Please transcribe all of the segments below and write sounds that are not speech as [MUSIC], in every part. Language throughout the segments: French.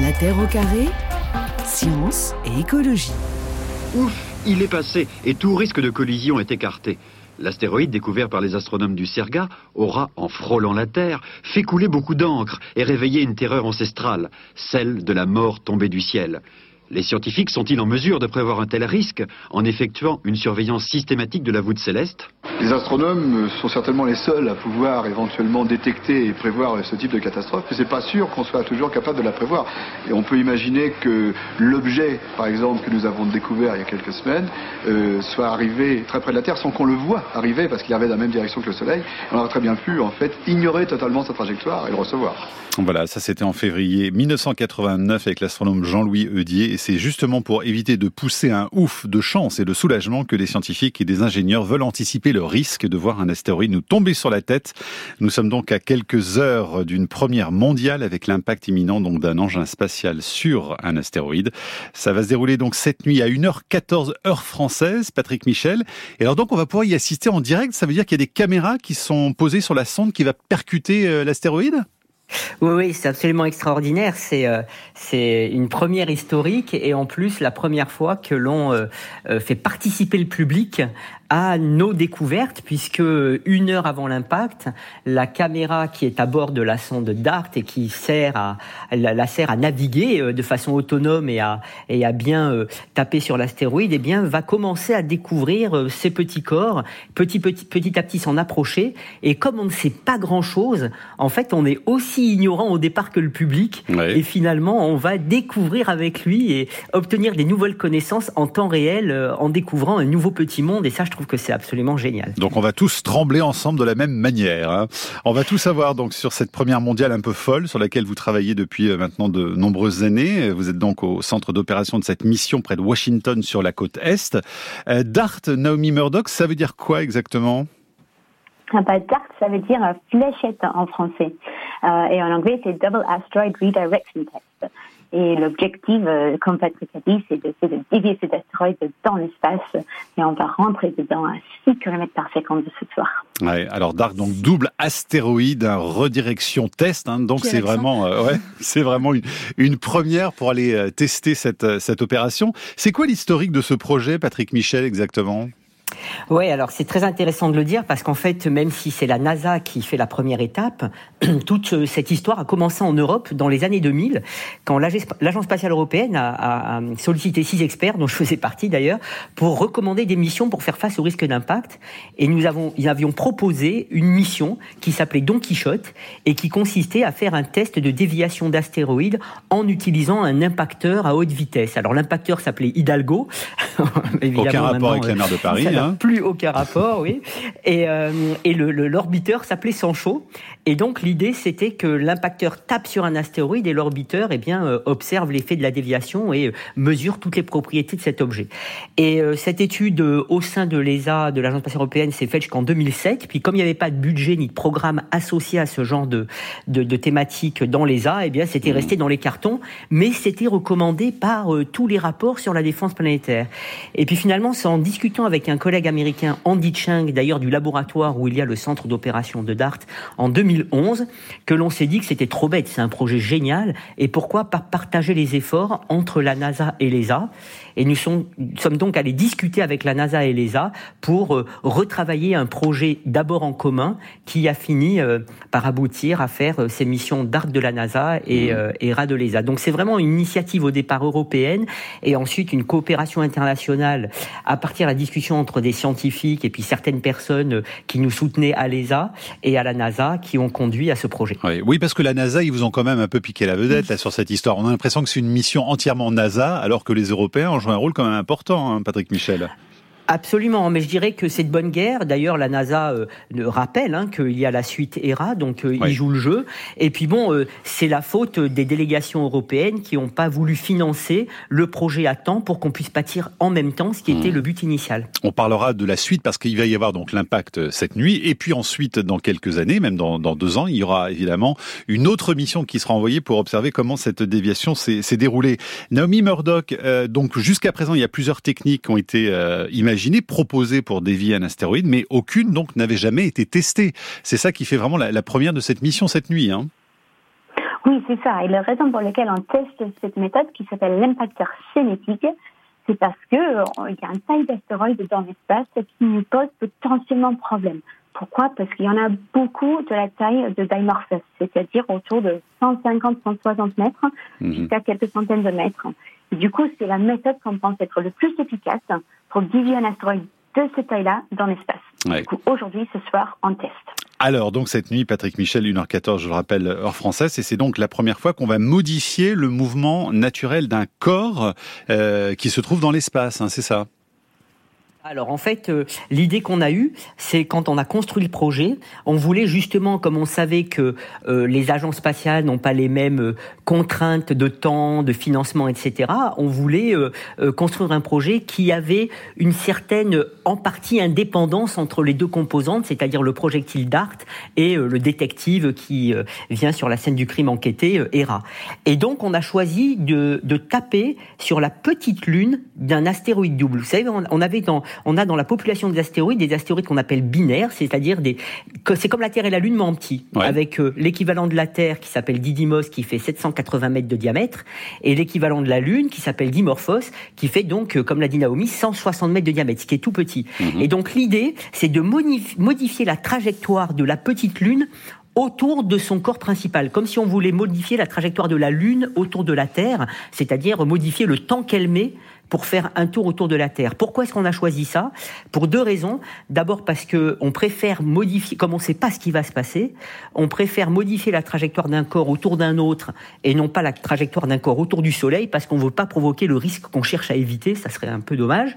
La Terre au carré, science et écologie. Ouf, il est passé et tout risque de collision est écarté. L'astéroïde découvert par les astronomes du Serga aura, en frôlant la Terre, fait couler beaucoup d'encre et réveillé une terreur ancestrale, celle de la mort tombée du ciel. Les scientifiques sont-ils en mesure de prévoir un tel risque en effectuant une surveillance systématique de la voûte céleste? Les astronomes sont certainement les seuls à pouvoir éventuellement détecter et prévoir ce type de catastrophe, mais c'est pas sûr qu'on soit toujours capable de la prévoir. Et on peut imaginer que l'objet, par exemple, que nous avons découvert il y a quelques semaines, euh, soit arrivé très près de la Terre sans qu'on le voie arriver, parce qu'il arrivait dans la même direction que le Soleil. On aurait très bien pu, en fait, ignorer totalement sa trajectoire et le recevoir. Voilà, ça c'était en février 1989 avec l'astronome Jean-Louis Eudier et c'est justement pour éviter de pousser un ouf de chance et de soulagement que les scientifiques et des ingénieurs veulent anticiper le risque de voir un astéroïde nous tomber sur la tête. Nous sommes donc à quelques heures d'une première mondiale avec l'impact imminent donc d'un engin spatial sur un astéroïde. Ça va se dérouler donc cette nuit à 1h14 heure française, Patrick Michel. Et alors donc on va pouvoir y assister en direct, ça veut dire qu'il y a des caméras qui sont posées sur la sonde qui va percuter euh, l'astéroïde? Oui, oui, c'est absolument extraordinaire. C'est euh, c'est une première historique et en plus la première fois que l'on euh, euh, fait participer le public à nos découvertes, puisque une heure avant l'impact, la caméra qui est à bord de la sonde DART et qui sert à la, sert à naviguer euh, de façon autonome et à et à bien euh, taper sur l'astéroïde, eh bien va commencer à découvrir euh, ces petits corps, petit petit petit à petit s'en approcher. Et comme on ne sait pas grand chose, en fait, on est aussi ignorant au départ que le public. Et finalement, on va découvrir avec lui et obtenir des nouvelles connaissances en temps réel, en découvrant un nouveau petit monde. Et ça, je trouve que c'est absolument génial. Donc on va tous trembler ensemble de la même manière. Hein. On va tout savoir donc sur cette première mondiale un peu folle sur laquelle vous travaillez depuis euh, maintenant de nombreuses années. Vous êtes donc au centre d'opération de cette mission près de Washington sur la côte est. Euh, DART, Naomi Murdoch, ça veut dire quoi exactement? Ah bah, DART, ça veut dire fléchette en français. Euh, et en anglais, c'est Double Asteroid Redirection Test. Et l'objectif, euh, comme Patrick a dit, c'est de, de, dévier cet astéroïde dans l'espace et on va rentrer dedans à 6 km par seconde de ce soir. Ouais, alors Dark, donc double astéroïde, un redirection test, hein, donc c'est vraiment, euh, ouais, [LAUGHS] c'est vraiment une, une, première pour aller euh, tester cette, cette opération. C'est quoi l'historique de ce projet, Patrick Michel, exactement? Oui, alors c'est très intéressant de le dire parce qu'en fait, même si c'est la NASA qui fait la première étape, [CLEARS THROAT] toute euh, cette histoire a commencé en Europe dans les années 2000, quand l'Agence spatiale européenne a, sollicité six experts, dont je faisais partie d'ailleurs, pour recommander des missions pour faire face au risque d'impact. Et nous avons, ils avions proposé une mission qui s'appelait Don Quichotte et qui consistait à faire un test de déviation d'astéroïdes en utilisant un impacteur à haute vitesse. Alors l'impacteur s'appelait Hidalgo. [LAUGHS] Aucun rapport avec la mer de Paris. Hein. Plus aucun rapport, oui. Et, euh, et l'orbiteur s'appelait Sancho. Et donc l'idée, c'était que l'impacteur tape sur un astéroïde et l'orbiteur, eh bien, euh, observe l'effet de la déviation et euh, mesure toutes les propriétés de cet objet. Et cette étude au sein de l'ESA, de l'Agence spatiale européenne, s'est faite jusqu'en 2007. Puis comme il n'y avait pas de budget ni de programme associé à ce genre de, de, de thématique dans l'ESA, eh bien, c'était mmh. resté dans les cartons, mais c'était recommandé par tous les rapports sur la défense planétaire. Et puis finalement, c'est en discutant avec un collègue américain Andy Chang, d'ailleurs du laboratoire où il y a le centre d'opération de DART, en 2011, que l'on s'est dit que c'était trop bête, c'est un projet génial, et pourquoi pas partager les efforts entre la NASA et l'ESA et nous sommes, donc allés discuter avec la NASA et l'ESA pour euh, retravailler un projet d'abord en commun qui a fini euh, par aboutir à faire euh, ces missions d'arc de la NASA et, mmh. et RA de l'ESA. Donc c'est vraiment une initiative au départ européenne et ensuite une coopération internationale à partir de la discussion entre des scientifiques et puis certaines personnes qui nous soutenaient à l'ESA et à la NASA qui ont conduit à ce projet. Oui, parce que la NASA, ils vous ont quand même un peu piqué la vedette là, sur cette histoire. On a l'impression que c'est une mission entièrement NASA alors que les Européens joue un rôle quand même important, hein, Patrick Michel. Absolument, mais je dirais que c'est de bonne guerre. D'ailleurs, la NASA euh, rappelle hein, qu'il y a la suite ERA, donc euh, il joue le jeu. Et puis bon, euh, c'est la faute des délégations européennes qui n'ont pas voulu financer le projet à temps pour qu'on puisse bâtir en même temps ce qui était mmh. le but initial. On parlera de la suite parce qu'il va y avoir donc l'impact cette nuit, et puis ensuite, dans quelques années, même dans, dans, deux ans, il y aura évidemment une autre mission qui sera envoyée pour observer comment cette déviation s'est déroulée. Naomi Murdoch, donc jusqu'à présent, il y a plusieurs techniques qui ont été imaginées proposée pour dévier un astéroïde, mais aucune donc n'avait jamais été testée. C'est ça qui fait vraiment la, première de cette mission cette nuit. Hein. Oui, c'est ça. Et la raison pour laquelle on teste cette méthode qui s'appelle l'impacteur cinétique, c'est parce que euh, y a un taille d'astéroïdes dans l'espace qui nous pose potentiellement problème. Pourquoi? Parce qu'il y en a beaucoup de la taille de Dimorphos, c'est-à-dire autour de 150-160 mètres Mhm. jusqu'à quelques centaines de mètres. Et du coup, c'est la méthode qu'on pense être le plus efficace pour dévier un astéroïde de cette taille-là dans l'espace. Ouais. Aujourd'hui, ce soir, on teste. Alors, donc cette nuit, Patrick Michel, 1h14, je le rappelle, heure française, et c'est donc la première fois qu'on va modifier le mouvement naturel d'un corps euh, qui se trouve dans l'espace, hein, c'est ça? Alors en fait, euh, l'idée qu'on a eue, c'est quand on a construit le projet, on voulait justement, comme on savait que euh, les agences spatiales n'ont pas les mêmes euh, contraintes de temps, de financement, etc., on voulait euh, euh, construire un projet qui avait une certaine, en partie, indépendance entre les deux composantes, c'est-à-dire le projectile DART et le détective qui vient sur la scène du crime enquêté, euh, ERA. Et donc on a choisi de, de taper sur la petite lune d'un astéroïde double. Vous savez, on, on avait dans, on a dans la population des astéroïdes des astéroïdes qu'on appelle binaires, c'est-à-dire des, que c'est comme la Terre et la Lune mais en petit, Ouais. avec euh, l'équivalent de la Terre qui s'appelle Didymos qui fait 780 mètres de diamètre et l'équivalent de la Lune qui s'appelle Dimorphos qui fait donc, euh, comme l'a dit Naomi, 160 mètres de diamètre, ce qui est tout petit. Et donc l'idée, c'est de modifier la trajectoire de la petite Lune autour de son corps principal, comme si on voulait modifier la trajectoire de la Lune autour de la Terre, c'est-à-dire modifier le temps qu'elle met pour faire un tour autour de la Terre. Pourquoi est-ce qu'on a choisi ça? Pour deux raisons. D'abord parce que on préfère modifier, comme on ne sait pas ce qui va se passer, on préfère modifier la trajectoire d'un corps autour d'un autre et non pas la trajectoire d'un corps autour du Soleil parce qu'on ne veut pas provoquer le risque qu'on cherche à éviter. Ça serait un peu dommage.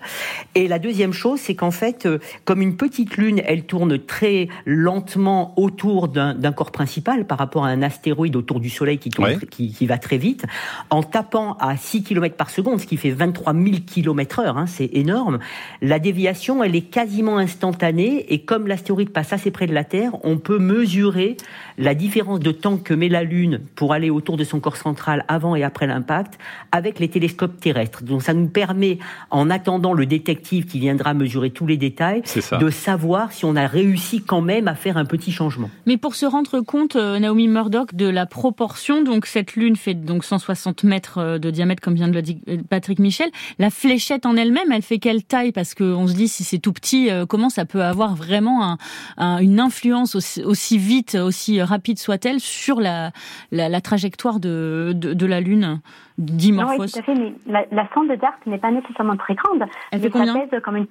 Et la deuxième chose, c'est qu'en fait, euh, comme une petite lune, elle tourne très lentement autour d'un corps principal par rapport à un astéroïde autour du Soleil qui, tourne Ouais. tr- qui, qui va très vite, en tapant à 6 km par seconde, ce qui fait 23 000 km heure, hein, c'est énorme. La déviation, elle est quasiment instantanée et comme l'astéroïde passe assez près de la Terre, on peut mesurer la différence de temps que met la Lune pour aller autour de son corps central avant et après l'impact avec les télescopes terrestres. Donc ça nous permet, en attendant le détective qui viendra mesurer tous les détails, de savoir si on a réussi quand même à faire un petit changement. Mais pour se rendre compte, euh, Naomi Murdoch, de la proportion, donc cette lune fait donc 160 mètres euh, de diamètre, comme vient de le dire euh, Patrick Michel. La fléchette en elle-même, elle fait quelle taille? Parce qu'on se dit, si c'est tout petit, euh, comment ça peut avoir vraiment un- un- une influence aussi, aussi vite, aussi rapide soit-elle, sur la, la, la trajectoire de, de, de la lune Non, Dimorphos oui, tout à fait, mais la, la sonde DART n'est pas nécessairement très grande. Elle fait combien? Ça pèse comme une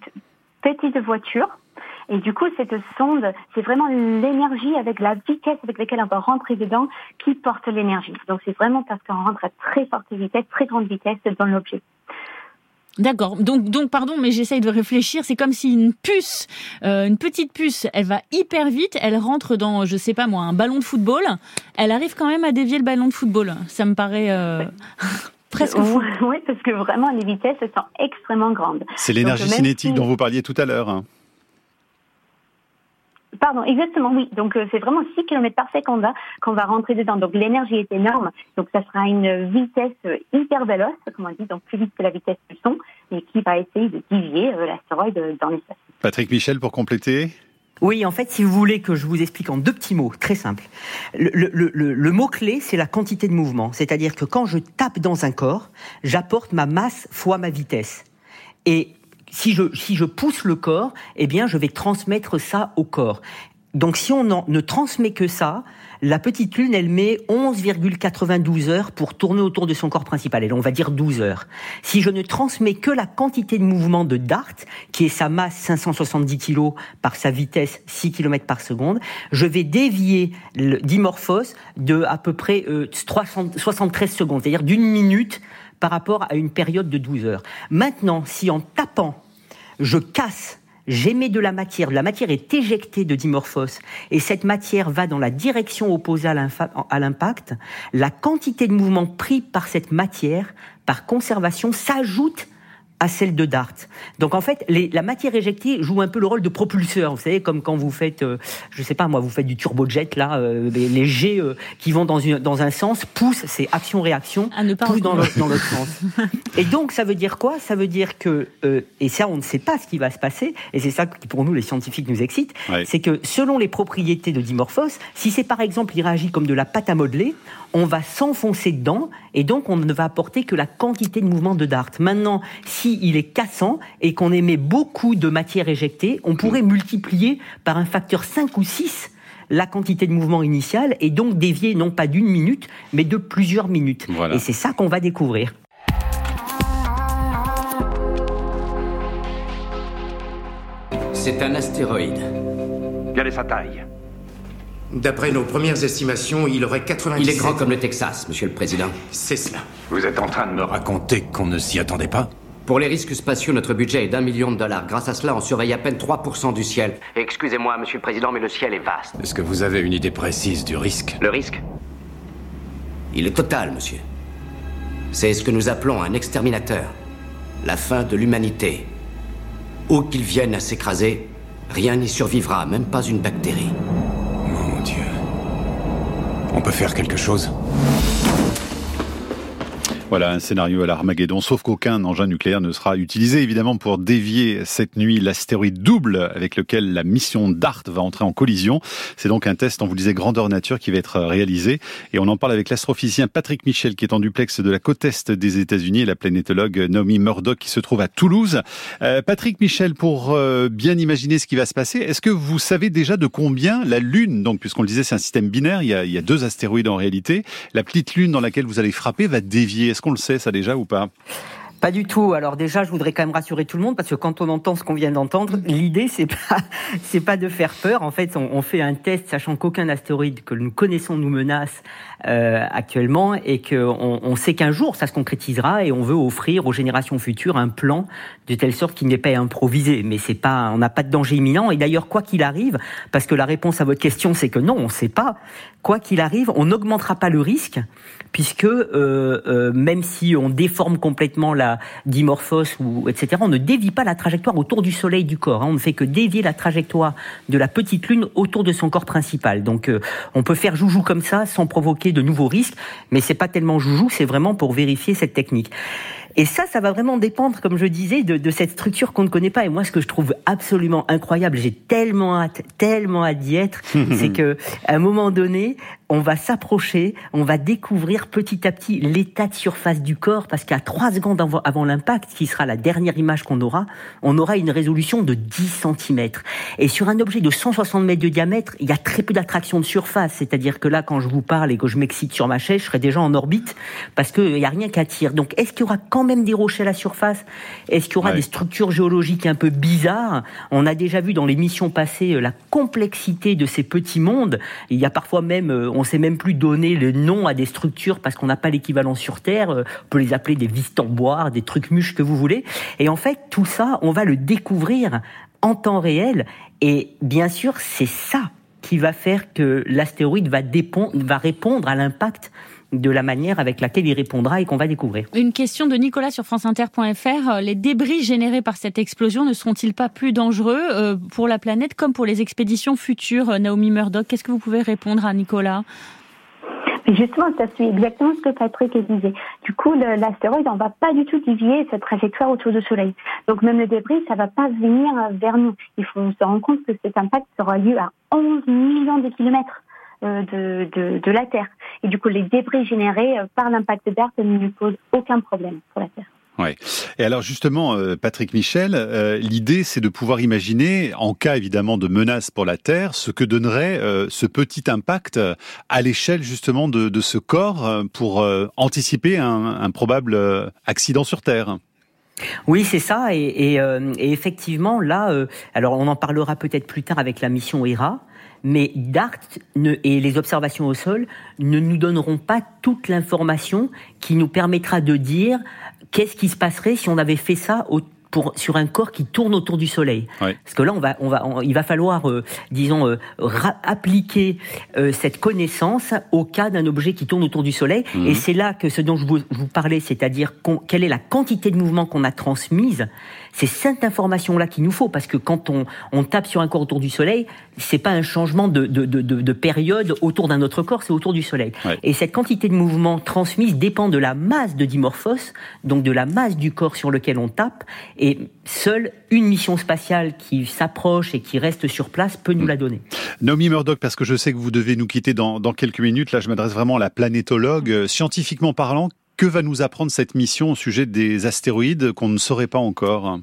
petite voiture. Et du coup, cette sonde, c'est vraiment l'énergie avec la vitesse avec laquelle on va rentrer dedans qui porte l'énergie. Donc c'est vraiment parce qu'on rentre à très forte vitesse, très grande vitesse dans l'objet. D'accord. Donc, donc, pardon, mais j'essaye de réfléchir. C'est comme si une puce, euh, une petite puce, elle va hyper vite, elle rentre dans, je sais pas moi, un ballon de football. Elle arrive quand même à dévier le ballon de football. Ça me paraît euh, [LAUGHS] presque fou. Oui, parce que vraiment, les vitesses sont extrêmement grandes. C'est l'énergie cinétique si- dont vous parliez tout à l'heure. hein. Pardon, exactement, oui. Donc euh, c'est vraiment 6 km par seconde qu'on va rentrer dedans. Donc l'énergie est énorme. Donc ça sera une vitesse euh, hyper véloce, comme on dit, donc plus vite que la vitesse du son, et qui va essayer de dévier euh, l'astéroïde euh, dans l'espace. Patrick Michel, pour compléter Oui, en fait, si vous voulez que je vous explique en deux petits mots, très simples. Le, le- le- le mot-clé, c'est la quantité de mouvement. C'est-à-dire que quand je tape dans un corps, j'apporte ma masse fois ma vitesse. Et si je, si je pousse le corps, eh bien, je vais transmettre ça au corps. Donc, si on ne transmet que ça, la petite lune, elle met 11,92 heures pour tourner autour de son corps principal. Et on va dire 12 heures. Si je ne transmets que la quantité de mouvement de Dart, qui est sa masse 570 kg par sa vitesse 6 km par seconde, je vais dévier le dimorphos de à peu près euh, 300 73 secondes, c'est-à-dire d'une minute par rapport à une période de 12 heures. Maintenant, si en tapant, je casse J'émets de la matière, la matière est éjectée de dimorphos et cette matière va dans la direction opposée à l'impact. La quantité de mouvement pris par cette matière, par conservation, s'ajoute à celle de DART. Donc en fait, la matière éjectée joue un peu le rôle de propulseur. Vous savez, comme quand vous faites, euh, je sais pas moi, vous faites du turbojet là, euh, les, jets euh, qui vont dans, une, dans un sens poussent, c'est action-réaction, poussent dans l'autre sens. [LAUGHS] Et donc ça veut dire quoi? Ça veut dire que, et ça on ne sait pas ce qui va se passer, et c'est ça qui pour nous les scientifiques nous excite, c'est que selon les propriétés de dimorphos, si c'est par exemple il réagit comme de la pâte à modeler, on va s'enfoncer dedans et donc on ne va apporter que la quantité de mouvement de Dart. Maintenant, si il est cassant et qu'on émet beaucoup de matière éjectée, on pourrait multiplier par un facteur 5 ou 6 la quantité de mouvement initial et donc dévier non pas d'une minute, mais de plusieurs minutes. Et c'est ça qu'on va découvrir. C'est un astéroïde. Quelle est sa taille? D'après nos premières estimations, il aurait 90. Il est grand comme le Texas, monsieur le président. C'est cela. Vous êtes en train de me raconter qu'on ne s'y attendait pas? Pour les risques spatiaux, notre budget est d'un million de dollars. Grâce à cela, on surveille à peine 3% du ciel. Excusez-moi, monsieur le président, mais le ciel est vaste. Est-ce que vous avez une idée précise du risque? Le risque? Il est total, monsieur. C'est ce que nous appelons un exterminateur. La fin de l'humanité. Où qu'il vienne à s'écraser, rien n'y survivra, même pas une bactérie. On peut faire quelque chose voilà un scénario à l'Armageddon, sauf qu'aucun engin nucléaire ne sera utilisé évidemment pour dévier cette nuit l'astéroïde double avec lequel la mission DART va entrer en collision. C'est donc un test, on vous disait, grandeur nature qui va être réalisé. Et on en parle avec l'astrophysicien Patrick Michel qui est en duplex de la côte est des États-Unis et la planétologue Naomi Murdoch qui se trouve à Toulouse. Euh, Patrick Michel, pour euh, bien imaginer ce qui va se passer, est-ce que vous savez déjà de combien la Lune, donc puisqu'on le disait c'est un système binaire, il y, a, il y a deux astéroïdes en réalité, la petite Lune dans laquelle vous allez frapper va dévier? Qu'on le sait ça déjà ou pas? Pas du tout. Alors déjà, je voudrais quand même rassurer tout le monde parce que quand on entend ce qu'on vient d'entendre, l'idée c'est pas [LAUGHS] c'est pas de faire peur. En fait, on, fait un test sachant qu'aucun astéroïde que nous connaissons nous menace euh, actuellement et qu'on on sait qu'un jour ça se concrétisera et on veut offrir aux générations futures un plan de telle sorte qu'il n'est pas improvisé. Mais c'est pas, on n'a pas de danger imminent. Et d'ailleurs, quoi qu'il arrive, parce que la réponse à votre question c'est que non, on ne sait pas. Quoi qu'il arrive, on n'augmentera pas le risque puisque euh, euh, même si on déforme complètement la dimorphos ou etc., on ne dévie pas la trajectoire autour du Soleil du corps. Hein. On ne fait que dévier la trajectoire de la petite Lune autour de son corps principal. Donc, euh, on peut faire joujou comme ça sans provoquer de nouveaux risques, mais c'est pas tellement joujou, c'est vraiment pour vérifier cette technique. Et ça, ça va vraiment dépendre, comme je disais, de, de cette structure qu'on ne connaît pas. Et moi, ce que je trouve absolument incroyable, j'ai tellement hâte, tellement hâte d'y être, [LAUGHS] c'est que à un moment donné, on va s'approcher, on va découvrir petit à petit l'état de surface du corps, parce qu'à trois secondes avant, l'impact, qui sera la dernière image qu'on aura, on aura une résolution de 10 cm. Et sur un objet de 160 mètres de diamètre, il y a très peu d'attraction de surface. C'est-à-dire que là, quand je vous parle et que je m'excite sur ma chaise, je serai déjà en orbite, parce qu'il n'y a rien qui attire. Donc, est-ce qu'il y aura quand même des rochers à la surface? Est-ce qu'il y aura des structures géologiques un peu bizarres? On a déjà vu dans les missions passées euh, la complexité de ces petits mondes. Il y a parfois même, euh, on sait même plus donner le nom à des structures parce qu'on n'a pas l'équivalent sur Terre. Euh, on peut les appeler des vistamboires, des trucs muches que vous voulez. Et en fait, tout ça, on va le découvrir en temps réel. Et bien sûr, c'est ça qui va faire que l'astéroïde va répondre à l'impact de la manière avec laquelle il répondra et qu'on va découvrir. Une question de Nicolas sur franceinter.fr. Les débris générés par cette explosion ne seront-ils pas plus dangereux euh, pour la planète comme pour les expéditions futures euh, Naomi Murdoch, qu'est-ce que vous pouvez répondre à Nicolas? Justement, ça suit exactement ce que Patrick disait. Du coup, l'astéroïde, on va pas du tout dévier cette trajectoire autour du Soleil. Donc même le débris, ça va pas venir vers nous. Il faut se rendre compte que cet impact sera lieu à 11 millions de kilomètres. Euh, de, de, de, la Terre. Et du coup, les débris générés euh, par l'impact d'Earth ne lui posent aucun problème pour la Terre. Ouais. Et alors justement, euh, Patrick Michel, l'idée c'est de pouvoir imaginer, en cas évidemment de menace pour la Terre, ce que donnerait ce petit impact à l'échelle justement de, de, ce corps pour anticiper un, un, probable accident sur Terre. Oui, c'est ça. Et, et, et, effectivement, là, alors on en parlera peut-être plus tard avec la mission ERA mais DART et les observations au sol ne nous donneront pas toute l'information qui nous permettra de dire qu'est-ce qui se passerait si on avait fait ça pour, sur un corps qui tourne autour du Soleil. Parce que là, on va, on va, il va falloir, euh, disons, euh, appliquer euh, cette connaissance au cas d'un objet qui tourne autour du Soleil. Mhm. Et c'est là que ce dont je vous, vous parlais, c'est-à-dire quelle est la quantité de mouvement qu'on a transmise, c'est cette information-là qu'il nous faut, parce que quand on, on, tape sur un corps autour du Soleil, c'est pas un changement de, de, de, de période autour d'un autre corps, c'est autour du Soleil. Et cette quantité de mouvement transmise dépend de la masse de Dimorphos, donc de la masse du corps sur lequel on tape, et seule une mission spatiale qui s'approche et qui reste sur place peut nous la donner. Naomi Murdoch, parce que je sais que vous devez nous quitter dans, dans quelques minutes, là je m'adresse vraiment à la planétologue. Scientifiquement parlant, que va nous apprendre cette mission au sujet des astéroïdes qu'on ne saurait pas encore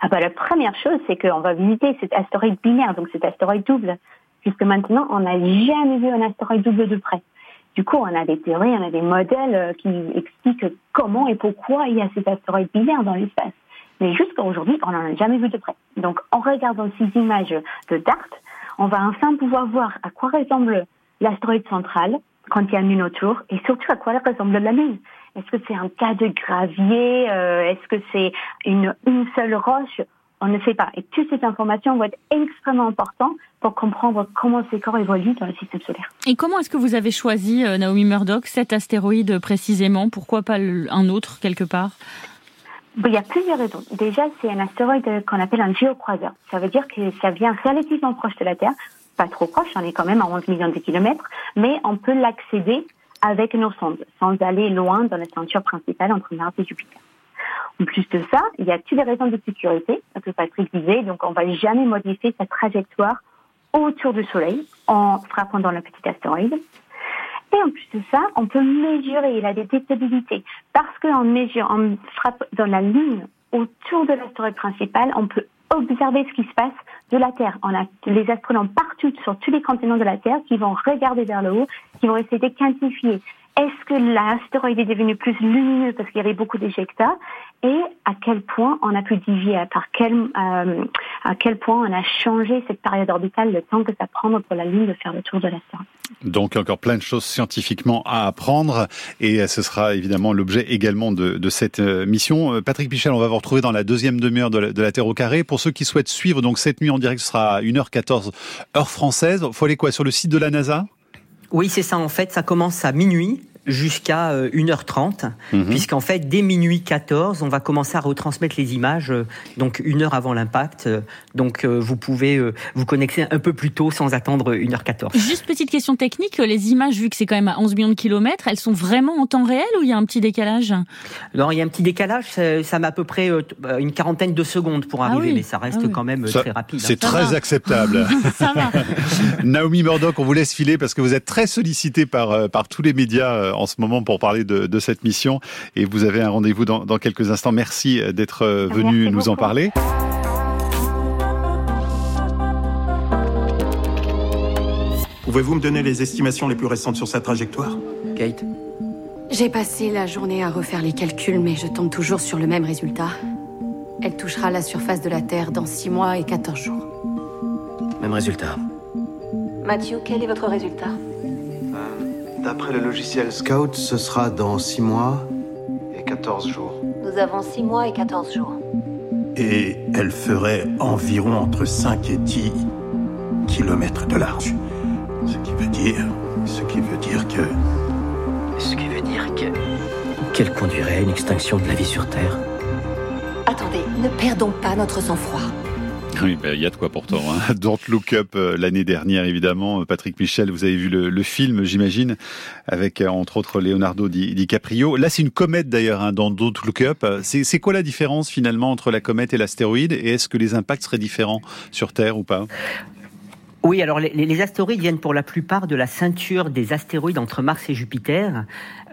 ah bah, La première chose, c'est qu'on va visiter cet astéroïde binaire, donc cet astéroïde double. Jusque maintenant, on n'a jamais vu un astéroïde double de près. Du coup, on a des théories, on a des modèles euh, qui expliquent comment et pourquoi il y a cet astéroïde binaire dans l'espace. Mais jusqu'à aujourd'hui, on n'en a jamais vu de près. Donc, en regardant ces images de DART, on va enfin pouvoir voir à quoi ressemble l'astéroïde central, quand il y a une lune autour et surtout à quoi elle ressemble la lune. Est-ce que c'est un cas de gravier? Euh, Est-ce que c'est une, une seule roche? On ne sait pas. Et toutes ces informations vont être extrêmement importantes pour comprendre comment ces corps évoluent dans le système solaire. Et comment est-ce que vous avez choisi, euh, Naomi Murdoch, cet astéroïde précisément? Pourquoi pas un autre quelque part? Il y a plusieurs raisons. Déjà, c'est un astéroïde qu'on appelle un géocroiseur. Ça veut dire que ça vient relativement proche de la Terre pas trop proche, on est quand même à 11 millions de kilomètres, mais on peut l'accéder avec nos sondes, sans aller loin dans la ceinture principale entre Mars et Jupiter. En plus de ça, il y a toutes les raisons de sécurité, que Patrick disait, donc on va jamais modifier sa trajectoire autour du Soleil en frappant dans le petit astéroïde. Et en plus de ça, on peut mesurer, il a des détectabilités. Parce qu'en mesure, on frappe dans la Lune autour de l'astéroïde principal, on peut observer ce qui se passe de la Terre. On a les astronomes partout sur tous les continents de la Terre qui vont regarder vers le haut, qui vont essayer de quantifier est-ce que l'astéroïde est devenu plus lumineux parce qu'il y avait beaucoup d'éjectats et à quel point on a pu dévier, à, quel, euh, à quel point on a changé cette période orbitale, le temps que ça prend pour la Lune de faire le tour de l'astéroïde. Donc encore plein de choses scientifiquement à apprendre et ce sera évidemment l'objet également de, de, cette euh, mission. Euh, Patrick Pichel, on va vous retrouver dans la deuxième demi-heure de, de, la Terre au carré. Pour ceux qui souhaitent suivre donc cette nuit en direct, ce sera à 1h14 heure française. Faut aller quoi? Sur le site de la NASA? Oui, c'est ça. En fait, ça commence à minuit jusqu'à 1h30, euh, mhm. puisqu'en fait, dès minuit 14, on va commencer à retransmettre les images, euh, donc une heure avant l'impact. Euh, donc, vous pouvez vous connecter un peu plus tôt sans attendre 1h14. Juste petite question technique, les images, vu que c'est quand même à 11 millions de kilomètres, elles sont vraiment en temps réel ou il y a un petit décalage? Non, il y a un petit décalage, ça met à peu près une quarantaine de secondes pour ah arriver, mais ça reste ah quand même très rapide. C'est hein. très acceptable. [LAUGHS] ça va. Naomi Murdoch, on vous laisse filer parce que vous êtes très sollicité par, par tous les médias en ce moment pour parler de, cette mission. Et vous avez un rendez-vous dans, quelques instants. Merci d'être euh, venu nous en parler. Pouvez-vous me donner les estimations les plus récentes sur sa trajectoire? Kate? J'ai passé la journée à refaire les calculs, mais je tombe toujours sur le même résultat. Elle touchera la surface de la Terre dans 6 mois et 14 jours. Même résultat. Mathieu, quel est votre résultat? D'après le logiciel Scout, ce sera dans 6 mois et 14 jours. Nous avons 6 mois et 14 jours. Et elle ferait environ entre 5 et 10 kilomètres de large. Ce qui veut dire... Ce qui veut dire que... Ce qui veut dire que... Qu'elle conduirait à une extinction de la vie sur Terre. Attendez, ne perdons pas notre sang-froid. Oui, ben, il y a de quoi pourtant. Hein. [LAUGHS] Don't Look Up euh, l'année dernière, évidemment. Patrick Michel, vous avez vu le, film, j'imagine, avec euh, entre autres Leonardo DiCaprio. Là, c'est une comète d'ailleurs hein, dans Don't Look Up. C'est quoi la différence finalement entre la comète et l'astéroïde? Et est-ce que les impacts seraient différents sur Terre ou pas? Oui, alors les, astéroïdes viennent pour la plupart de la ceinture des astéroïdes entre Mars et Jupiter,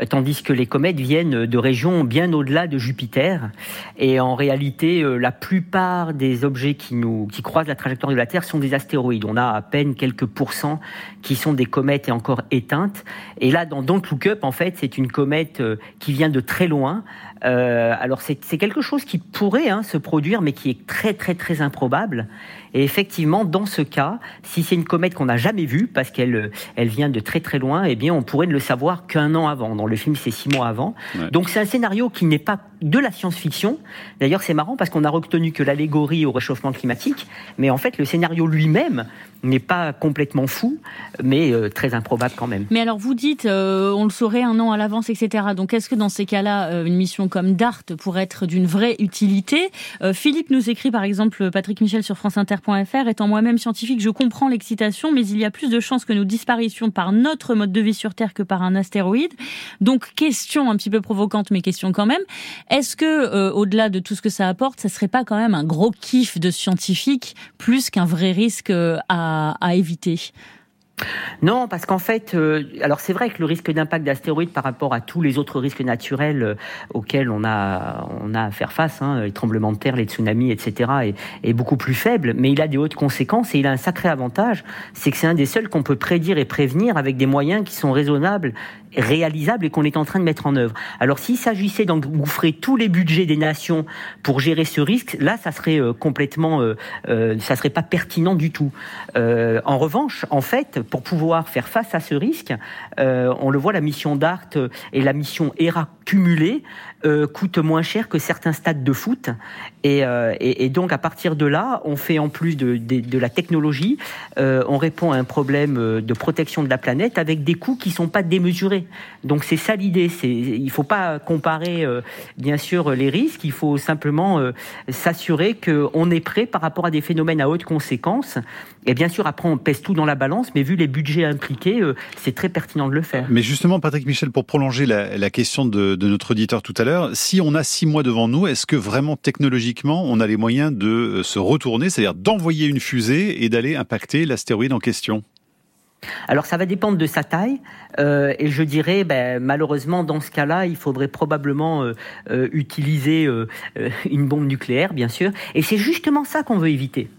euh, tandis que les comètes viennent de régions bien au-delà de Jupiter. Et en réalité, euh, la plupart des objets qui, nous, qui croisent la trajectoire de la Terre sont des astéroïdes. On a à peine quelques pourcents qui sont des comètes et encore éteintes. Et là, dans Don't Look Up, en fait, c'est une comète euh, qui vient de très loin, alors c'est quelque chose qui pourrait hein, se produire, mais qui est très très très improbable. Et effectivement, dans ce cas, si c'est une comète qu'on n'a jamais vue, parce qu'elle elle vient de très très loin, eh bien, on pourrait ne le savoir qu'un an avant. Dans le film, c'est six mois avant. Donc c'est un scénario qui n'est pas de la science-fiction. D'ailleurs, c'est marrant parce qu'on a retenu que l'allégorie au réchauffement climatique, mais en fait, le scénario lui-même n'est pas complètement fou, mais euh, très improbable quand même. Mais alors, vous dites, euh, on le saurait un an à l'avance, etc. Donc, est-ce que dans ces cas-là, euh, une mission comme DART pourrait être d'une vraie utilité? Philippe nous écrit, par exemple, Patrick Michel sur étant moi-même scientifique, je comprends l'excitation, mais il y a plus de chances que nous disparaissions par notre mode de vie sur Terre que par un astéroïde. Donc, question un petit peu provocante, mais question quand même. Est-ce que, euh, au-delà de tout ce que ça apporte, ça serait pas quand même un gros kiff de scientifique plus qu'un vrai risque euh, à, à éviter? Non, parce qu'en fait, euh, alors c'est vrai que le risque d'impact d'astéroïdes par rapport à tous les autres risques naturels euh, auxquels on a, on a à faire face, hein, les tremblements de terre, les tsunamis, etc., est, est, beaucoup plus faible, mais il a des hautes conséquences et il a un sacré avantage, c'est que c'est un des seuls qu'on peut prédire et prévenir avec des moyens qui sont raisonnables réalisables et qu'on est en train de mettre en œuvre. Alors s'il s'agissait d'engouffrer tous les budgets des nations pour gérer ce risque, là, ça serait euh, complètement, euh, ça serait pas pertinent du tout. Euh, en revanche, en fait, pour pouvoir faire face à ce risque, euh, on le voit, la mission DART et la mission ERA cumulée euh, coûtent moins cher que certains stades de foot. Euh, et, et, donc, à partir de là, on fait en plus de, de, de la technologie, euh, on répond à un problème de protection de la planète avec des coûts qui sont pas démesurés. Donc, c'est ça l'idée. Il ne faut pas comparer, bien sûr, les risques. Il faut simplement s'assurer qu'on est prêt par rapport à des phénomènes à haute conséquence. Et bien sûr, après, on pèse tout dans la balance, mais vu les budgets impliqués, euh, c'est très pertinent de le faire. Mais justement, Patrick Michel, pour prolonger la, question de, notre auditeur tout à l'heure, si on a six mois devant nous, est-ce que vraiment technologiquement, on a les moyens de euh, se retourner, c'est-à-dire d'envoyer une fusée et d'aller impacter l'astéroïde en question? Alors ça va dépendre de sa taille euh, et je dirais ben, malheureusement dans ce cas-là il faudrait probablement utiliser une bombe nucléaire bien sûr et c'est justement ça qu'on veut éviter.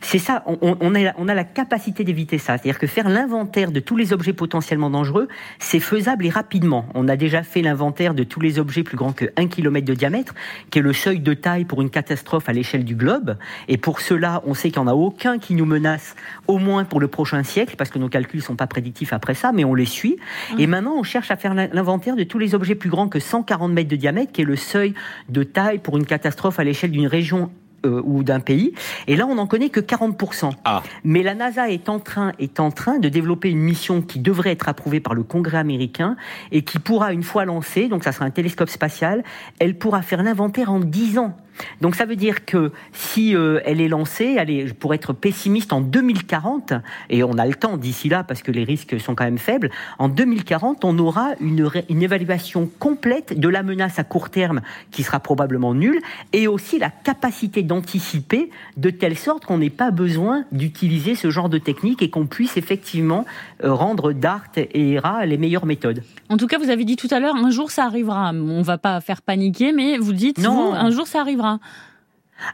C'est ça, on, a, la capacité d'éviter ça. C'est-à-dire que faire l'inventaire de tous les objets potentiellement dangereux, c'est faisable et rapidement. On a déjà fait l'inventaire de tous les objets plus grands que 1 km de diamètre, qui est le seuil de taille pour une catastrophe à l'échelle du globe. Et pour cela, on sait qu'il n'y en a aucun qui nous menace, au moins pour le prochain siècle, parce que nos calculs ne sont pas prédictifs après ça, mais on les suit. Et mmh. maintenant, on cherche à faire l'inventaire de tous les objets plus grands que 140 mètres de diamètre, qui est le seuil de taille pour une catastrophe à l'échelle d'une région euh, ou d'un pays. Et là, on n'en connaît que 40%. Ah. Mais la NASA est en, train, est en train de développer une mission qui devrait être approuvée par le Congrès américain et qui pourra, une fois lancée, donc ça sera un télescope spatial, elle pourra faire l'inventaire en 10 ans. Donc ça veut dire que si euh, elle est lancée, pour être pessimiste, en 2040, et on a le temps d'ici là parce que les risques sont quand même faibles, en 2040, on aura une, une évaluation complète de la menace à court terme qui sera probablement nulle, et aussi la capacité d'anticiper de telle sorte qu'on n'ait pas besoin d'utiliser ce genre de technique et qu'on puisse effectivement rendre DART et ERA les meilleures méthodes. En tout cas, vous avez dit tout à l'heure, un jour ça arrivera. On va pas faire paniquer, mais vous dites, non, un jour ça arrivera.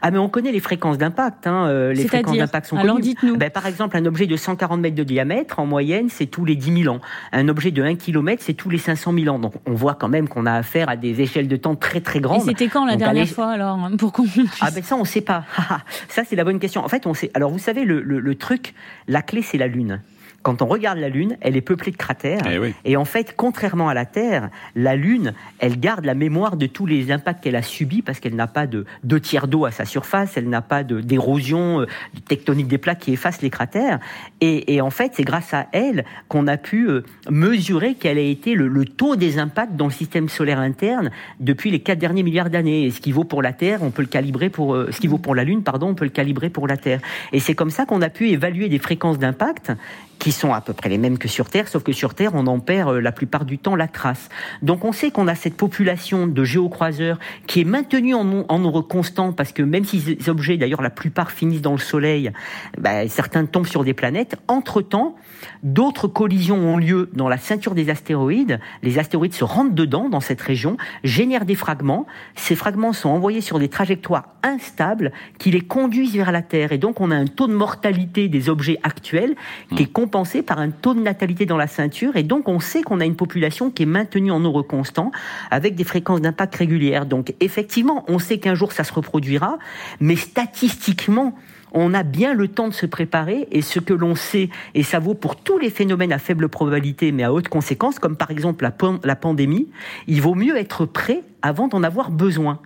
Ah mais on connaît les fréquences d'impact. Hein. Euh, les fréquences d'impact sont Alors dites-nous. Ben, par exemple, un objet de 140 mètres de diamètre, en moyenne, c'est tous les 10 000 ans. Un objet de 1 km, c'est tous les 500 000 ans. Donc on voit quand même qu'on a affaire à des échelles de temps très très grandes. Et c'était quand la dernière fois alors pour qu'on Ah ben ça on sait pas. [LAUGHS] ça c'est la bonne question. En fait on sait. Alors vous savez le, le truc, la clé c'est la lune quand on regarde la Lune, elle est peuplée de cratères. Eh et en fait, contrairement à la Terre, la Lune, elle garde la mémoire de tous les impacts qu'elle a subis parce qu'elle n'a pas de deux tiers d'eau à sa surface, elle n'a pas d'érosion euh, tectonique des plaques qui efface les cratères. Et, en fait, c'est grâce à elle qu'on a pu euh, mesurer quel a été le, taux des impacts dans le système solaire interne depuis les quatre derniers milliards d'années. Et ce qui vaut pour la Terre, on peut le calibrer pour euh, ce qui vaut pour la Lune, pardon, on peut le calibrer pour la Terre. Et c'est comme ça qu'on a pu évaluer des fréquences d'impact qui sont à peu près les mêmes que sur Terre, sauf que sur Terre, on en perd euh, la plupart du temps la trace. Donc on sait qu'on a cette population de géocroiseurs qui est maintenue en, nombre constant, parce que même si ces objets, d'ailleurs la plupart finissent dans le Soleil, bah, certains tombent sur des planètes, entre-temps, d'autres collisions ont lieu dans la ceinture des astéroïdes, les astéroïdes se rentrent dedans, dans cette région, génèrent des fragments, ces fragments sont envoyés sur des trajectoires instables qui les conduisent vers la Terre, et donc on a un taux de mortalité des objets actuels qui est complètement par un taux de natalité dans la ceinture, et donc on sait qu'on a une population qui est maintenue en nombre constant, avec des fréquences d'impact régulières. Donc effectivement, on sait qu'un jour ça se reproduira, mais statistiquement, on a bien le temps de se préparer et ce que l'on sait, et ça vaut pour tous les phénomènes à faible probabilité mais à haute conséquence, comme par exemple la, pandémie, il vaut mieux être prêt avant d'en avoir besoin.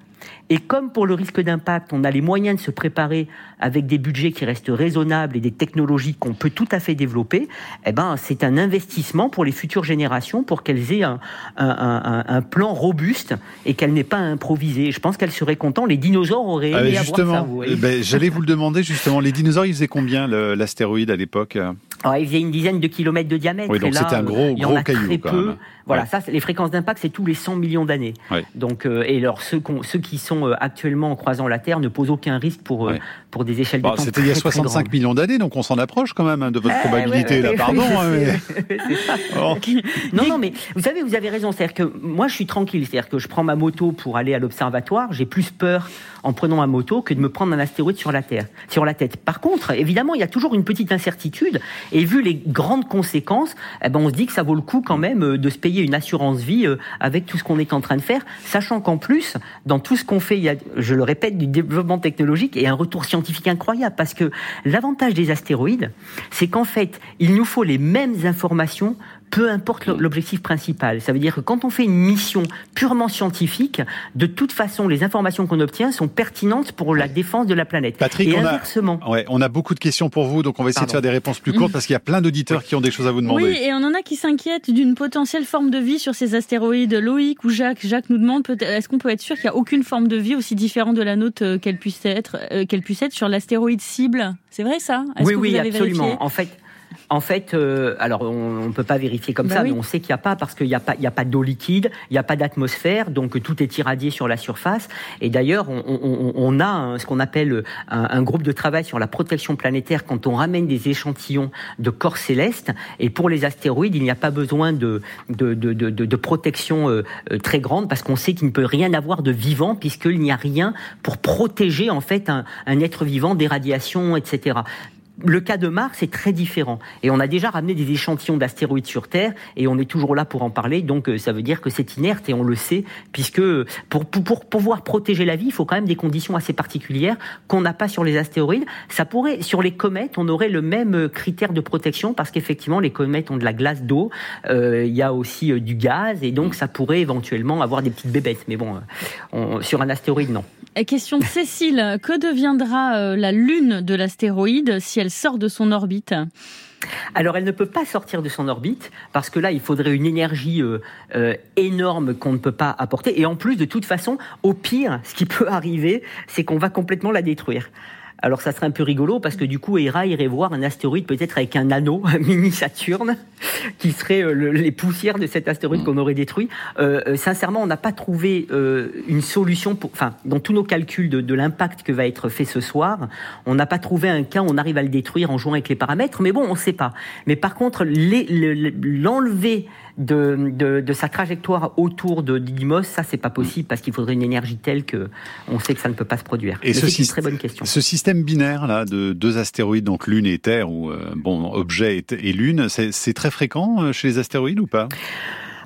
Et comme pour le risque d'impact, on a les moyens de se préparer avec des budgets qui restent raisonnables et des technologies qu'on peut tout à fait développer, eh ben, c'est un investissement pour les futures générations pour qu'elles aient un, un, plan robuste et qu'elles n'aient pas à improviser. Je pense qu'elles seraient contentes. Les dinosaures auraient ah, aimé justement, avoir ça. Eh ben, J'allais vous le demander justement. Les dinosaures, ils faisaient combien l'astéroïde à l'époque? Ah, il faisait une dizaine de kilomètres de diamètre. Oui, donc c'était un gros, il y en a caillou. Très quand peu. Même. Voilà, ça, les fréquences d'impact, c'est tous les 100 millions d'années. Donc, euh, et alors ceux, ceux, qui sont euh, actuellement en croisant la Terre ne posent aucun risque pour euh, pour des échelles de temps C'était il y a 65 millions d'années, donc on s'en approche quand même hein, de votre eh, probabilité là. Pardon. Non, non, mais vous savez, vous avez raison. C'est-à-dire que moi, je suis tranquille. C'est-à-dire que je prends ma moto pour aller à l'observatoire. J'ai plus peur en prenant ma moto que de me prendre un astéroïde sur la Terre, sur la tête. Par contre, évidemment, il y a toujours une petite incertitude. Et vu les grandes conséquences, eh ben, on se dit que ça vaut le coup quand même de se payer une assurance vie euh, avec tout ce qu'on est en train de faire, sachant qu'en plus, dans tout ce qu'on fait, il y a, je le répète, du développement technologique et un retour scientifique incroyable. Parce que l'avantage des astéroïdes, c'est qu'en fait, il nous faut les mêmes informations peu importe l'objectif principal. Ça veut dire que quand on fait une mission purement scientifique, de toute façon, les informations qu'on obtient sont pertinentes pour la défense de la planète. Patrick, Et on inversement. A, ouais, on a beaucoup de questions pour vous, donc on va essayer Pardon. de faire des réponses plus courtes parce qu'il y a plein d'auditeurs qui ont des choses à vous demander. Oui, et on en a qui s'inquiètent d'une potentielle forme de vie sur ces astéroïdes. Loïc ou Jacques, Jacques nous demande est-ce qu'on peut être sûr qu'il n'y a aucune forme de vie aussi différente de la nôtre euh, qu'elle puisse être, euh, qu'elle puisse être sur l'astéroïde cible? C'est vrai ça? Oui, oui, absolument. En fait. En fait, euh, alors on ne peut pas vérifier comme bah ça, oui. mais on sait qu'il n'y a pas parce qu'il n'y a pas, il y a pas d'eau liquide, il n'y a pas d'atmosphère, donc tout est irradié sur la surface. Et d'ailleurs, on, on, on, a un, ce qu'on appelle un, un, groupe de travail sur la protection planétaire quand on ramène des échantillons de corps célestes. Et pour les astéroïdes, il n'y a pas besoin de, de, de, de, de protection euh, très grande parce qu'on sait qu'il ne peut rien avoir de vivant puisqu'il n'y a rien pour protéger en fait un, un être vivant des radiations, etc le cas de Mars est très différent. Et on a déjà ramené des échantillons d'astéroïdes sur Terre et on est toujours là pour en parler. Donc ça veut dire que c'est inerte et on le sait, puisque pour, pour, pour, pouvoir protéger la vie, il faut quand même des conditions assez particulières qu'on n'a pas sur les astéroïdes. Ça pourrait, sur les comètes, on aurait le même critère de protection parce qu'effectivement, les comètes ont de la glace d'eau, euh, il y a aussi euh, du gaz et donc ça pourrait éventuellement avoir des petites bébêtes. Mais bon, on, sur un astéroïde, non. Question de Cécile, que deviendra euh, la Lune de l'astéroïde si elle sort de son orbite alors, elle ne peut pas sortir de son orbite parce que là, il faudrait une énergie euh, euh, énorme qu'on ne peut pas apporter. Et en plus, de toute façon, au pire, ce qui peut [LAUGHS] arriver, c'est qu'on va complètement la détruire. Alors ça serait un peu rigolo parce que du coup Hera irait voir un astéroïde peut-être avec un anneau, [LAUGHS] un mini Saturne, qui serait euh, le, les poussières de cet astéroïde qu'on aurait détruit. Euh, sincèrement, on n'a pas trouvé euh, une solution pour, enfin, dans tous nos calculs de, de l'impact que va être fait ce soir, on n'a pas trouvé un cas où on arrive à le détruire en jouant avec les paramètres. Mais bon, on ne sait pas. Mais par contre, l'enlever de, de, de, sa trajectoire autour de Didymos, ça c'est pas possible parce qu'il faudrait une énergie telle que on sait que ça ne peut pas se produire. Et c'est une très bonne question. Ce système binaire là de deux astéroïdes, donc Lune et Terre, ou euh, bon objet et, et Lune, c'est très fréquent euh, chez les astéroïdes ou pas?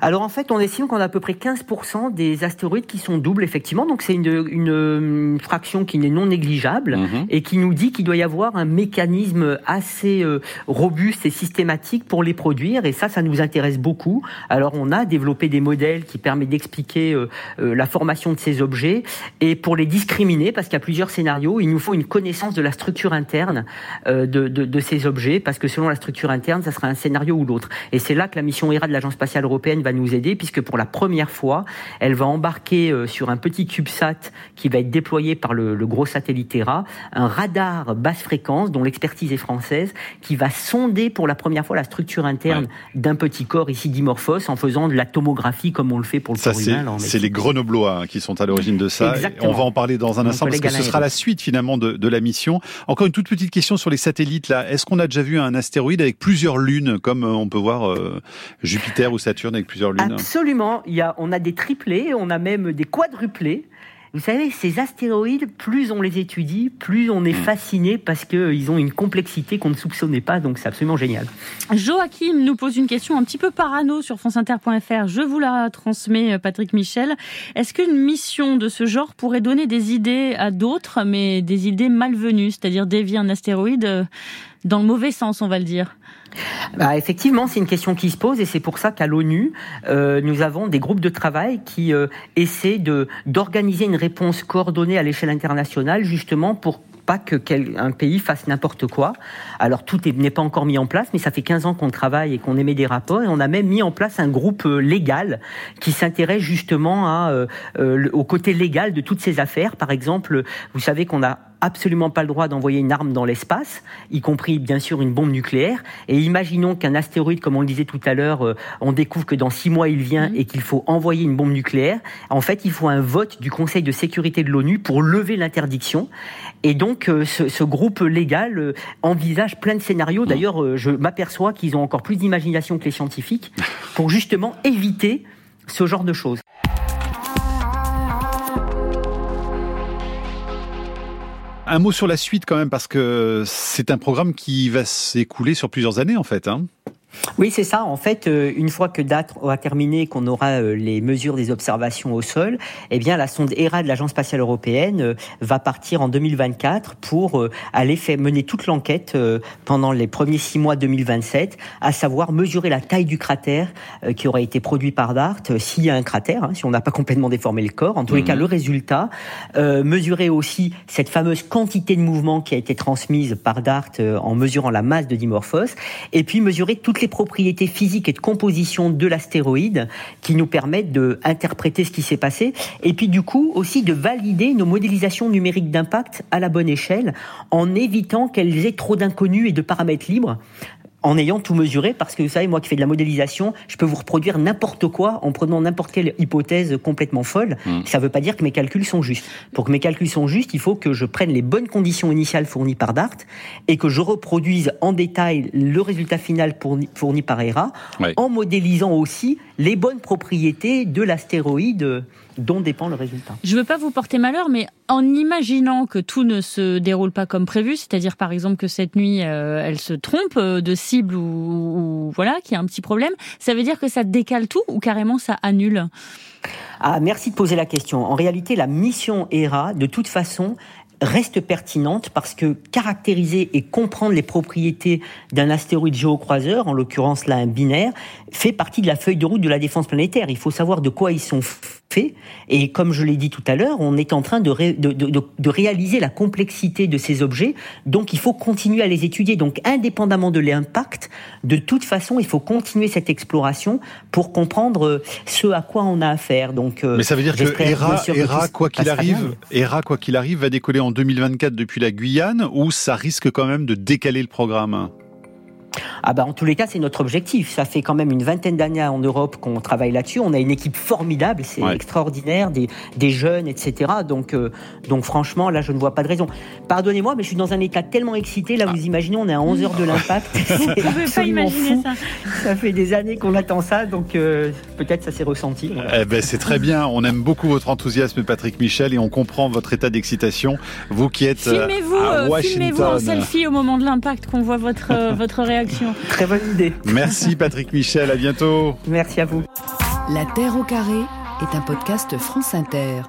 Alors en fait, on estime qu'on a à peu près 15% des astéroïdes qui sont doubles, effectivement. Donc c'est une, une, une, fraction qui n'est non négligeable Mhm. mmh. et qui nous dit qu'il doit y avoir un mécanisme assez euh, robuste et systématique pour les produire. Et ça, ça nous intéresse beaucoup. Alors on a développé des modèles qui permettent d'expliquer euh, euh, la formation de ces objets et pour les discriminer, parce qu'il y a plusieurs scénarios, il nous faut une connaissance de la structure interne euh, de, de, de, ces objets, parce que selon la structure interne, ça sera un scénario ou l'autre. Et c'est là que la mission ERA de l'Agence spatiale européenne va nous aider puisque pour la première fois, elle va embarquer euh, sur un petit CubeSat qui va être déployé par le, le, gros satellite Terra, un radar basse fréquence dont l'expertise est française, qui va sonder pour la première fois la structure interne ouais. d'un petit corps ici dimorphos en faisant de la tomographie comme on le fait pour le ça, corps humain. C'est les Grenoblois qui sont à l'origine de ça. On va en parler dans un instant parce que ce sera la suite finalement de, de, la mission. Encore une toute petite question sur les satellites là. Est-ce qu'on a déjà vu un astéroïde avec plusieurs lunes comme on peut voir euh, Jupiter ou Saturne avec plusieurs lunes Absolument. Il y a, on a des triplés, on a même des quadruplés. vous savez, ces astéroïdes, plus on les étudie, plus on est fasciné parce qu'ils ont une complexité qu'on ne soupçonnait pas, donc c'est absolument génial. Joachim nous pose une question un petit peu parano sur franceinter.fr. Je vous la transmets, Patrick Michel. Est-ce qu'une mission de ce genre pourrait donner des idées à d'autres, mais des idées malvenues, c'est-à-dire dévier un astéroïde euh, dans le mauvais sens, on va le dire? Bah, effectivement, c'est une question qui se pose et c'est pour ça qu'à l'ONU, euh, nous avons des groupes de travail qui euh, essaient de d'organiser une réponse coordonnée à l'échelle internationale, justement pour pas que un pays fasse n'importe quoi. Alors tout n'est pas encore mis en place, mais ça fait 15 ans qu'on travaille et qu'on émet des rapports et on a même mis en place un groupe euh, légal qui s'intéresse justement à, euh, euh, au côté légal de toutes ces affaires. Par exemple, vous savez qu'on a absolument pas le droit d'envoyer une arme dans l'espace, y compris bien sûr une bombe nucléaire. Et imaginons qu'un astéroïde, comme on le disait tout à l'heure, euh, on découvre que dans six mois il vient mhm. et qu'il faut envoyer une bombe nucléaire. En fait, il faut un vote du Conseil de sécurité de l'ONU pour lever l'interdiction. Et donc, euh, ce, groupe légal euh, envisage plein de scénarios. D'ailleurs, je m'aperçois qu'ils ont encore plus d'imagination que les scientifiques pour justement éviter ce genre de choses. Un mot sur la suite quand même, parce que c'est un programme qui va s'écouler sur plusieurs années en fait. Hein. Oui, c'est ça. En fait, euh, une fois que date aura terminé, qu'on aura euh, les mesures des observations au sol, eh bien, la sonde ERA de l'Agence spatiale européenne euh, va partir en 2024 pour aller faire, mener toute l'enquête pendant les premiers six mois 2027, à savoir mesurer la taille du cratère qui aurait été produit par DART, s'il y a un cratère, hein, si on n'a pas complètement déformé le corps. En tous les cas, mhm. le résultat. mesurer aussi cette fameuse quantité de mouvement qui a été transmise par DART en mesurant la masse de Dimorphos, et puis mesurer toutes les propriétés physiques et de composition de l'astéroïde qui nous permettent d'interpréter ce qui s'est passé et puis du coup aussi de valider nos modélisations numériques d'impact à la bonne échelle en évitant qu'elles aient trop d'inconnus et de paramètres libres en ayant tout mesuré, parce que vous savez, moi qui fais de la modélisation, je peux vous reproduire n'importe quoi en prenant n'importe quelle hypothèse complètement folle. Hmm. Ça ne veut pas dire que mes calculs sont justes. Pour que mes calculs sont justes, il faut que je prenne les bonnes conditions initiales fournies par DART et que je reproduise en détail le résultat final fourni, par ERA, en modélisant aussi les bonnes propriétés de l'astéroïde dont dépend le résultat. Je ne veux pas vous porter malheur, mais en imaginant que tout ne se déroule pas comme prévu, c'est-à-dire par exemple que cette nuit euh, elle se trompe euh, de cible ou, voilà, qu'il y a un petit problème, ça veut dire que ça décale tout ou carrément ça annule? Ah, merci de poser la question. En réalité, la mission ERA, de toute façon, reste pertinente parce que caractériser et comprendre les propriétés d'un astéroïde géocroiseur, en l'occurrence là un binaire, fait partie de la feuille de route de la défense planétaire. Il faut savoir de quoi ils sont Et comme je l'ai dit tout à l'heure, on est en train de, de, de, réaliser la complexité de ces objets. Donc il faut continuer à les étudier. Donc indépendamment de l'impact, de toute façon, il faut continuer cette exploration pour comprendre euh, ce à quoi on a affaire. Donc, euh, Mais ça veut dire que ERA, quoi qu'il arrive, ERA, quoi qu'il arrive, va décoller en 2024 depuis la Guyane ou ça risque quand même de décaler le programme? Ah bah en tous les cas, c'est notre objectif. Ça fait quand même une vingtaine d'années en Europe qu'on travaille là-dessus. On a une équipe formidable, c'est extraordinaire, des, des, jeunes, etc. Donc, euh, donc franchement, là, je ne vois pas de raison. Pardonnez-moi, mais je suis dans un état tellement excité. Là, vous imaginez, on est à 11 heures de l'impact. [LAUGHS] vous pouvez pas imaginer ça. Ça fait des années qu'on attend ça, donc euh, peut-être ça s'est ressenti. Eh ben, c'est très bien. On aime beaucoup votre enthousiasme, Patrick Michel, et on comprend votre état d'excitation. Vous qui êtes euh, filmez-vous, filmez-vous en selfie au moment de l'impact, qu'on voit votre [LAUGHS] votre réaction. Très bonne idée. Merci Patrick Michel, à bientôt. Merci à vous. La Terre au carré est un podcast France Inter.